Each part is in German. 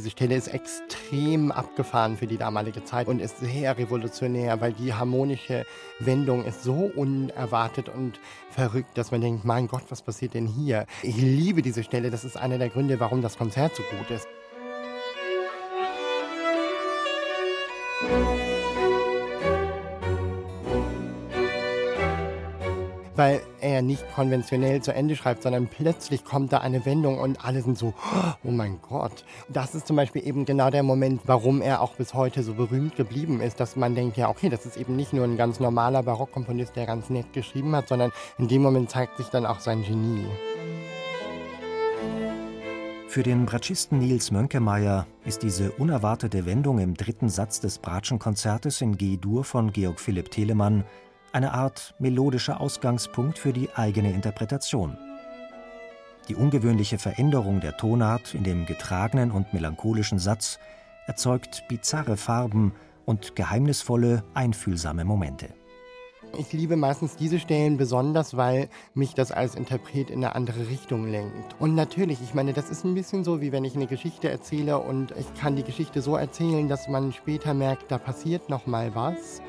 Diese Stelle ist extrem abgefahren für die damalige Zeit und ist sehr revolutionär, weil die harmonische Wendung ist so unerwartet und verrückt, dass man denkt, mein Gott, was passiert denn hier? Ich liebe diese Stelle, das ist einer der Gründe, warum das Konzert so gut ist. weil er nicht konventionell zu Ende schreibt, sondern plötzlich kommt da eine Wendung und alle sind so, oh mein Gott. Das ist zum Beispiel eben genau der Moment, warum er auch bis heute so berühmt geblieben ist, dass man denkt, ja, okay, das ist eben nicht nur ein ganz normaler Barockkomponist, der ganz nett geschrieben hat, sondern in dem Moment zeigt sich dann auch sein Genie. Für den Bratschisten Niels Mönkemeyer ist diese unerwartete Wendung im dritten Satz des Bratschenkonzertes in G-Dur von Georg Philipp Telemann eine Art melodischer Ausgangspunkt für die eigene Interpretation. Die ungewöhnliche Veränderung der Tonart in dem getragenen und melancholischen Satz erzeugt bizarre Farben und geheimnisvolle, einfühlsame Momente. Ich liebe meistens diese Stellen besonders, weil mich das als Interpret in eine andere Richtung lenkt. Und natürlich, ich meine, das ist ein bisschen so, wie wenn ich eine Geschichte erzähle und ich kann die Geschichte so erzählen, dass man später merkt, da passiert noch mal was.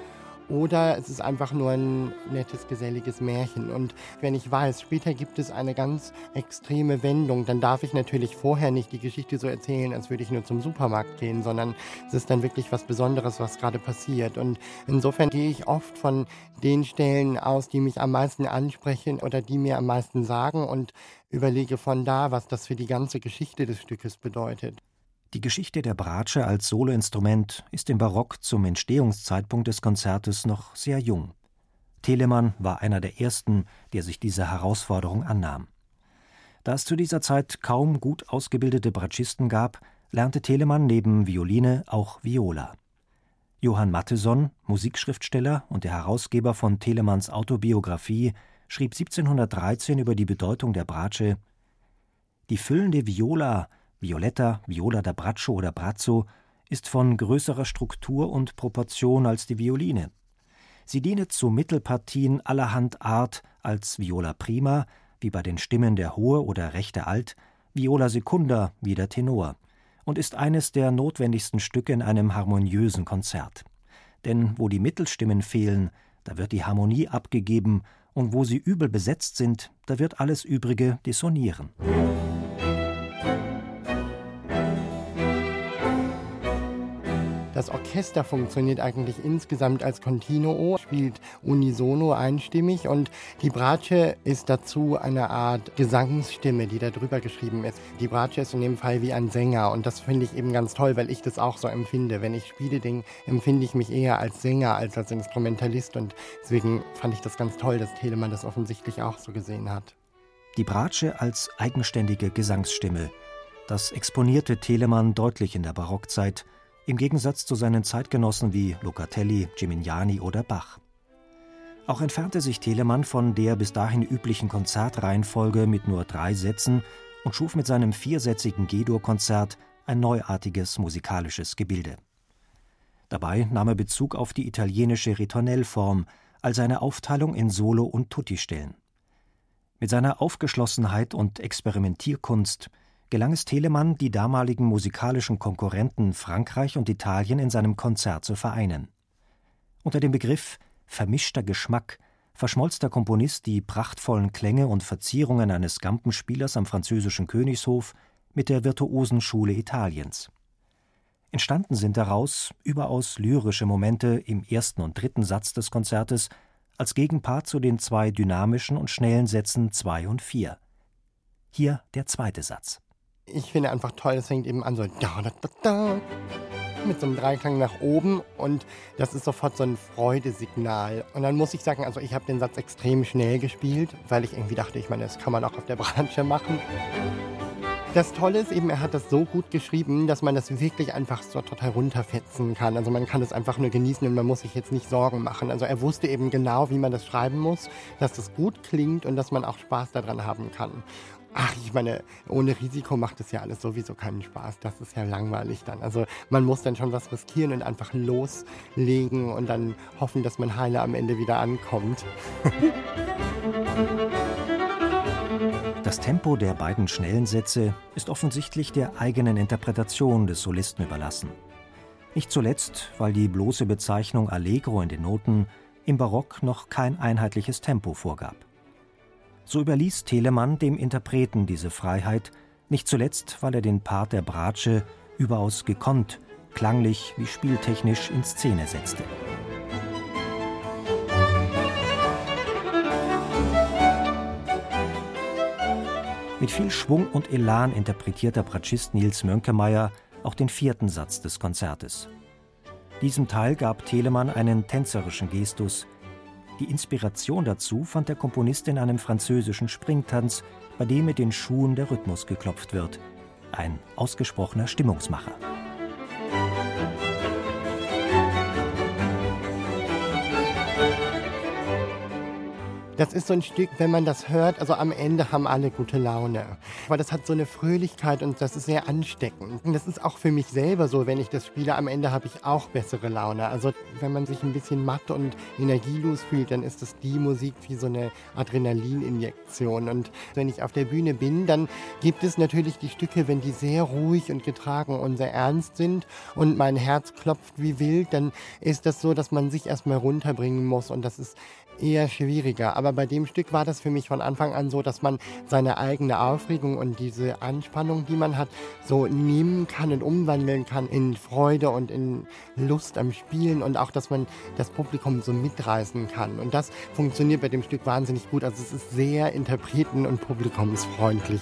Oder es ist einfach nur ein nettes, geselliges Märchen. Und wenn ich weiß, später gibt es eine ganz extreme Wendung, dann darf ich natürlich vorher nicht die Geschichte so erzählen, als würde ich nur zum Supermarkt gehen, sondern es ist dann wirklich was Besonderes, was gerade passiert. Und insofern gehe ich oft von den Stellen aus, die mich am meisten ansprechen oder die mir am meisten sagen und überlege von da, was das für die ganze Geschichte des Stückes bedeutet. Die Geschichte der Bratsche als Soloinstrument ist im Barock zum Entstehungszeitpunkt des Konzertes noch sehr jung. Telemann war einer der ersten, der sich dieser Herausforderung annahm. Da es zu dieser Zeit kaum gut ausgebildete Bratschisten gab, lernte Telemann neben Violine auch Viola. Johann Matteson, Musikschriftsteller und der Herausgeber von Telemanns Autobiografie, schrieb 1713 über die Bedeutung der Bratsche Die füllende Viola Violetta, Viola da Braccio oder Brazzo, ist von größerer Struktur und Proportion als die Violine. Sie dienet zu Mittelpartien allerhand Art als Viola prima, wie bei den Stimmen der hohe oder rechte Alt, Viola secunda wie der Tenor, und ist eines der notwendigsten Stücke in einem harmoniösen Konzert. Denn wo die Mittelstimmen fehlen, da wird die Harmonie abgegeben, und wo sie übel besetzt sind, da wird alles Übrige dissonieren. Das Orchester funktioniert eigentlich insgesamt als Continuo, spielt unisono einstimmig und die Bratsche ist dazu eine Art Gesangsstimme, die da drüber geschrieben ist. Die Bratsche ist in dem Fall wie ein Sänger und das finde ich eben ganz toll, weil ich das auch so empfinde. Wenn ich spiele, den, empfinde ich mich eher als Sänger als als Instrumentalist und deswegen fand ich das ganz toll, dass Telemann das offensichtlich auch so gesehen hat. Die Bratsche als eigenständige Gesangsstimme. Das exponierte Telemann deutlich in der Barockzeit – im Gegensatz zu seinen Zeitgenossen wie Locatelli, Gimignani oder Bach. Auch entfernte sich Telemann von der bis dahin üblichen Konzertreihenfolge mit nur drei Sätzen und schuf mit seinem viersätzigen G-Dur-Konzert ein neuartiges musikalisches Gebilde. Dabei nahm er Bezug auf die italienische Ritornellform als eine Aufteilung in Solo- und Tutti-Stellen. Mit seiner Aufgeschlossenheit und Experimentierkunst gelang es Telemann, die damaligen musikalischen Konkurrenten Frankreich und Italien in seinem Konzert zu vereinen. Unter dem Begriff vermischter Geschmack verschmolz der Komponist die prachtvollen Klänge und Verzierungen eines Gampenspielers am französischen Königshof mit der virtuosen Schule Italiens. Entstanden sind daraus überaus lyrische Momente im ersten und dritten Satz des Konzertes als Gegenpart zu den zwei dynamischen und schnellen Sätzen zwei und vier. Hier der zweite Satz ich finde einfach toll, es fängt eben an so da, da, da, da, mit so einem Dreiklang nach oben und das ist sofort so ein Freudesignal. Und dann muss ich sagen, also ich habe den Satz extrem schnell gespielt, weil ich irgendwie dachte, ich meine, das kann man auch auf der Branche machen. Das Tolle ist eben, er hat das so gut geschrieben, dass man das wirklich einfach so total runterfetzen kann. Also man kann es einfach nur genießen und man muss sich jetzt nicht Sorgen machen. Also er wusste eben genau, wie man das schreiben muss, dass das gut klingt und dass man auch Spaß daran haben kann. Ach, ich meine, ohne Risiko macht es ja alles sowieso keinen Spaß. Das ist ja langweilig dann. Also man muss dann schon was riskieren und einfach loslegen und dann hoffen, dass man heile am Ende wieder ankommt. Das Tempo der beiden schnellen Sätze ist offensichtlich der eigenen Interpretation des Solisten überlassen. Nicht zuletzt, weil die bloße Bezeichnung Allegro in den Noten im Barock noch kein einheitliches Tempo vorgab. So überließ Telemann dem Interpreten diese Freiheit, nicht zuletzt, weil er den Part der Bratsche überaus gekonnt, klanglich wie spieltechnisch in Szene setzte. Mit viel Schwung und Elan interpretiert der Bratschist Nils Mönkemeyer auch den vierten Satz des Konzertes. Diesem Teil gab Telemann einen tänzerischen Gestus. Die Inspiration dazu fand der Komponist in einem französischen Springtanz, bei dem mit den Schuhen der Rhythmus geklopft wird. Ein ausgesprochener Stimmungsmacher. Das ist so ein Stück, wenn man das hört, also am Ende haben alle gute Laune. Weil das hat so eine Fröhlichkeit und das ist sehr ansteckend. Und das ist auch für mich selber so, wenn ich das spiele, am Ende habe ich auch bessere Laune. Also wenn man sich ein bisschen matt und energielos fühlt, dann ist das die Musik wie so eine Adrenalininjektion. Und wenn ich auf der Bühne bin, dann gibt es natürlich die Stücke, wenn die sehr ruhig und getragen und sehr ernst sind und mein Herz klopft wie wild, dann ist das so, dass man sich erstmal runterbringen muss und das ist eher schwieriger. Aber bei dem Stück war das für mich von Anfang an so, dass man seine eigene Aufregung und diese Anspannung, die man hat, so nehmen kann und umwandeln kann in Freude und in Lust am Spielen und auch, dass man das Publikum so mitreißen kann. Und das funktioniert bei dem Stück wahnsinnig gut. Also es ist sehr interpreten- und publikumsfreundlich.